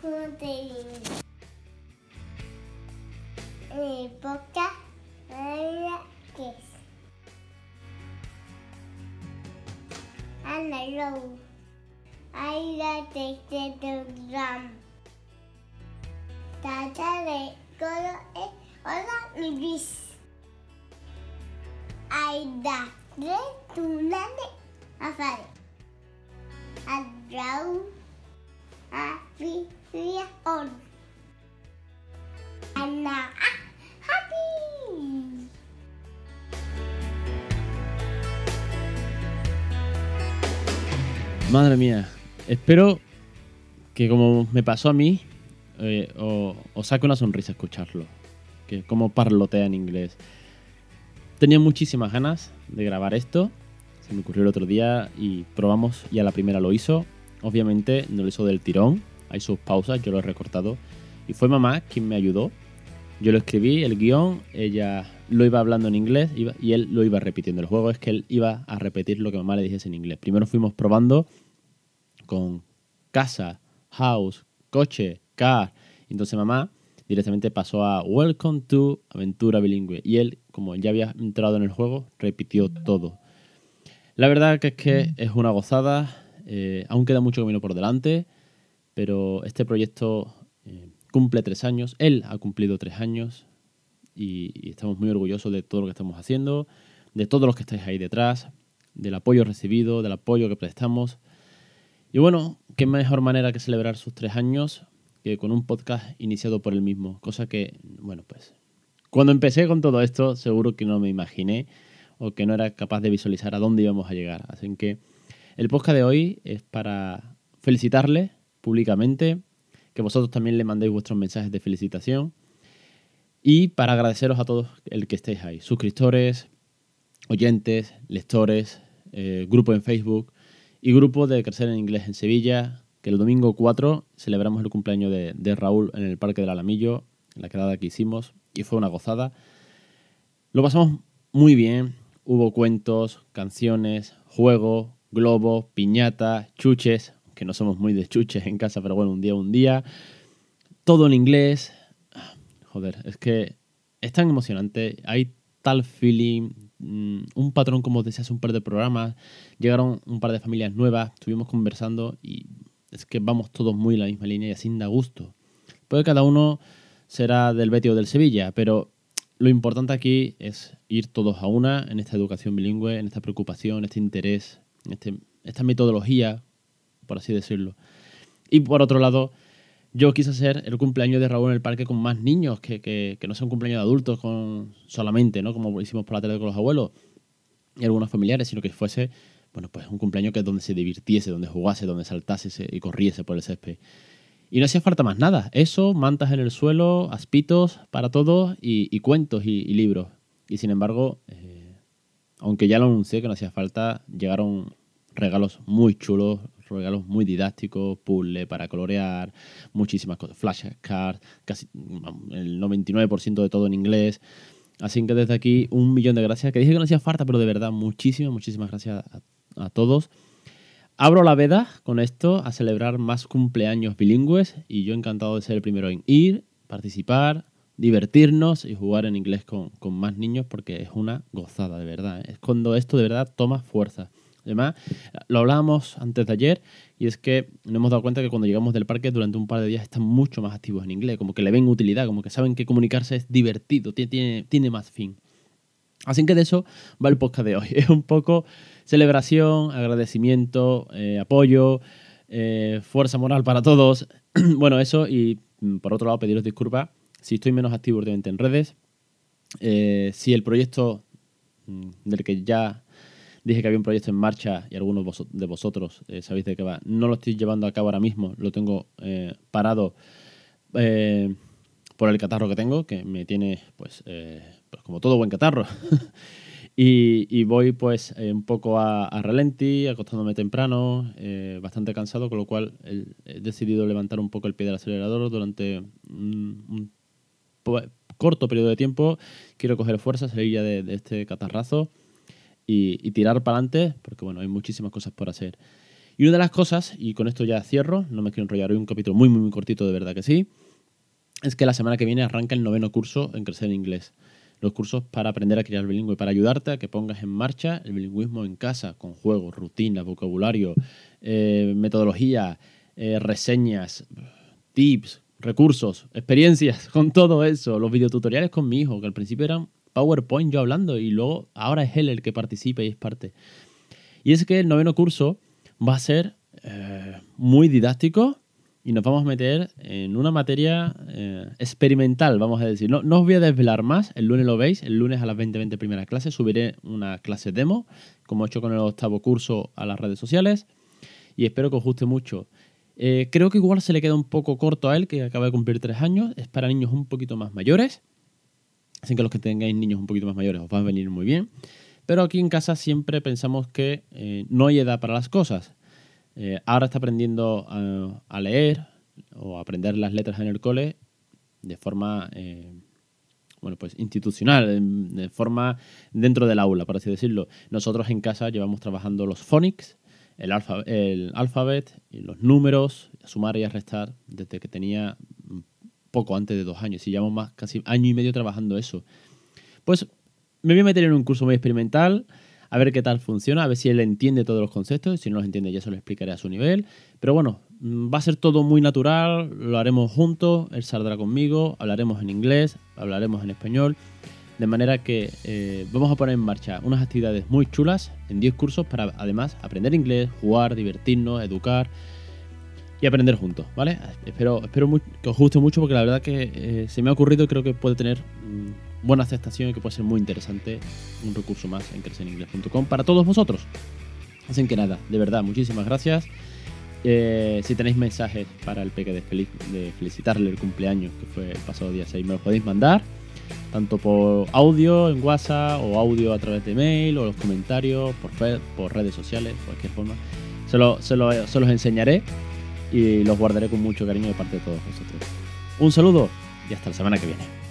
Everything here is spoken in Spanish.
poco de inglés. Mi boca habla que es. Ana Row. Aira de Telegram. Tata de Coro e Hola mi bis. Aida de Tunane Afare. Adrau. On. Ana ah, happy. Madre mía, espero que como me pasó a mí, eh, o- os saque una sonrisa escucharlo. Que como parlotea en inglés. Tenía muchísimas ganas de grabar esto. Se me ocurrió el otro día y probamos y a la primera lo hizo. Obviamente no lo hizo del tirón. Sus pausas, yo lo he recortado. Y fue mamá quien me ayudó. Yo lo escribí, el guion, ella lo iba hablando en inglés y él lo iba repitiendo. El juego es que él iba a repetir lo que mamá le dijese en inglés. Primero fuimos probando con casa, house, coche, car. Entonces mamá directamente pasó a Welcome to Aventura Bilingüe. Y él, como ya había entrado en el juego, repitió todo. La verdad que es que es una gozada. eh, aún queda mucho camino por delante. Pero este proyecto eh, cumple tres años. Él ha cumplido tres años. Y, y estamos muy orgullosos de todo lo que estamos haciendo. De todos los que estáis ahí detrás. Del apoyo recibido, del apoyo que prestamos. Y bueno, qué mejor manera que celebrar sus tres años que con un podcast iniciado por él mismo. Cosa que, bueno, pues cuando empecé con todo esto, seguro que no me imaginé o que no era capaz de visualizar a dónde íbamos a llegar. Así que el podcast de hoy es para felicitarle públicamente, que vosotros también le mandéis vuestros mensajes de felicitación y para agradeceros a todos el que estéis ahí, suscriptores, oyentes, lectores, eh, grupo en Facebook y grupo de Crecer en Inglés en Sevilla, que el domingo 4 celebramos el cumpleaños de, de Raúl en el Parque del Alamillo, en la quedada que hicimos, y fue una gozada. Lo pasamos muy bien, hubo cuentos, canciones, juegos, globos, piñatas, chuches, que no somos muy de chuches en casa, pero bueno, un día, un día. Todo en inglés. Joder, es que es tan emocionante. Hay tal feeling, mm, un patrón como decía hace un par de programas. Llegaron un par de familias nuevas, estuvimos conversando y es que vamos todos muy en la misma línea y así da gusto. Puede cada uno será del Betis o del Sevilla, pero lo importante aquí es ir todos a una en esta educación bilingüe, en esta preocupación, este interés, este, esta metodología, por así decirlo. Y por otro lado, yo quise hacer el cumpleaños de Raúl en el parque con más niños, que, que, que no sea un cumpleaños de adultos con solamente, ¿no? Como hicimos por la tarde con los abuelos y algunos familiares, sino que fuese, bueno, pues un cumpleaños que es donde se divirtiese, donde jugase, donde saltase se- y corriese por el césped. Y no hacía falta más nada. Eso, mantas en el suelo, aspitos para todos y, y cuentos y, y libros. Y sin embargo, eh, aunque ya lo anuncié que no hacía falta, llegaron regalos muy chulos, regalos muy didácticos, puzzle para colorear, muchísimas cosas, flashcards, casi el 99% de todo en inglés. Así que desde aquí un millón de gracias, que dije que no hacía falta, pero de verdad muchísimas, muchísimas gracias a, a todos. Abro la veda con esto a celebrar más cumpleaños bilingües y yo encantado de ser el primero en ir, participar, divertirnos y jugar en inglés con, con más niños porque es una gozada, de verdad. ¿eh? Es cuando esto de verdad toma fuerza. Además, lo hablábamos antes de ayer y es que nos hemos dado cuenta que cuando llegamos del parque durante un par de días están mucho más activos en inglés, como que le ven utilidad, como que saben que comunicarse es divertido, tiene, tiene, más fin. Así que de eso va el podcast de hoy. Es un poco celebración, agradecimiento, eh, apoyo, eh, fuerza moral para todos. bueno, eso y mm, por otro lado pediros disculpas si estoy menos activo últimamente en redes. Eh, si el proyecto mm, del que ya dije que había un proyecto en marcha y algunos de vosotros eh, sabéis de qué va, no lo estoy llevando a cabo ahora mismo, lo tengo eh, parado eh, por el catarro que tengo, que me tiene pues, eh, pues como todo buen catarro. y, y voy pues eh, un poco a, a ralenti, acostándome temprano, eh, bastante cansado, con lo cual he decidido levantar un poco el pie del acelerador durante un, un corto periodo de tiempo. Quiero coger fuerza, salir ya de, de este catarrazo y, tirar para adelante, porque bueno, hay muchísimas cosas por hacer. Y una de las cosas, y con esto ya cierro, no me quiero enrollar hoy un capítulo muy, muy, muy cortito, de verdad que sí, es que la semana que viene arranca el noveno curso en Crecer en Inglés. Los cursos para aprender a criar bilingüe, para ayudarte a que pongas en marcha el bilingüismo en casa, con juegos, rutinas, vocabulario, eh, metodología, eh, reseñas, tips, recursos, experiencias, con todo eso. Los videotutoriales con mi hijo, que al principio eran PowerPoint yo hablando y luego ahora es él el que participa y es parte. Y es que el noveno curso va a ser eh, muy didáctico y nos vamos a meter en una materia eh, experimental, vamos a decir. No, no, os voy a desvelar más, el lunes lo veis, el lunes a las 20.20 primeras clases subiré una clase demo, como he hecho con el octavo curso a las redes sociales, y espero que os guste mucho. Eh, creo que igual se le queda un poco corto a él, que acaba de cumplir tres años, es para niños un poquito más mayores, así que los que tengáis niños un poquito más mayores os van a venir muy bien. Pero aquí en casa siempre pensamos que eh, no hay edad para las cosas. Eh, ahora está aprendiendo a, leer o aprender las letras en el cole de forma eh, bueno, pues institucional, de forma dentro del aula, por así decirlo. Nosotros en casa llevamos trabajando los phonics, el, el alfabet, los números, sumar y restar, desde que tenía poco antes de dos años. Y llevamos más, casi año y medio trabajando eso. Pues me voy a meter en un curso muy experimental, a ver qué tal funciona, a ver si él entiende todos los conceptos, si no los entiende ya se lo explicaré a su nivel. Pero bueno, mm, va a ser todo muy natural, lo haremos juntos, él saldrá conmigo, hablaremos en inglés, hablaremos en español, de manera que eh, vamos a poner en marcha unas actividades muy chulas en 10 cursos para además aprender inglés, jugar, divertirnos, educar y aprender juntos, ¿vale? Espero, espero que os guste mucho porque la verdad que eh, se me ha ocurrido y creo que puede tener... Mmm, buena aceptación y que puede ser muy interesante un recurso más en crecereningles.com para todos vosotros. Así que nada, de verdad, muchísimas gracias. Eh, si tenéis mensajes para el peque de, feliz, de felicitarle el cumpleaños, que fue el pasado día 6, me los podéis mandar, tanto por audio en WhatsApp o audio a través de mail o los comentarios, por, por redes sociales, cualquier forma. Se, lo, se, lo, se los enseñaré y los guardaré con mucho cariño de parte de todos vosotros. Un saludo y hasta la semana que viene.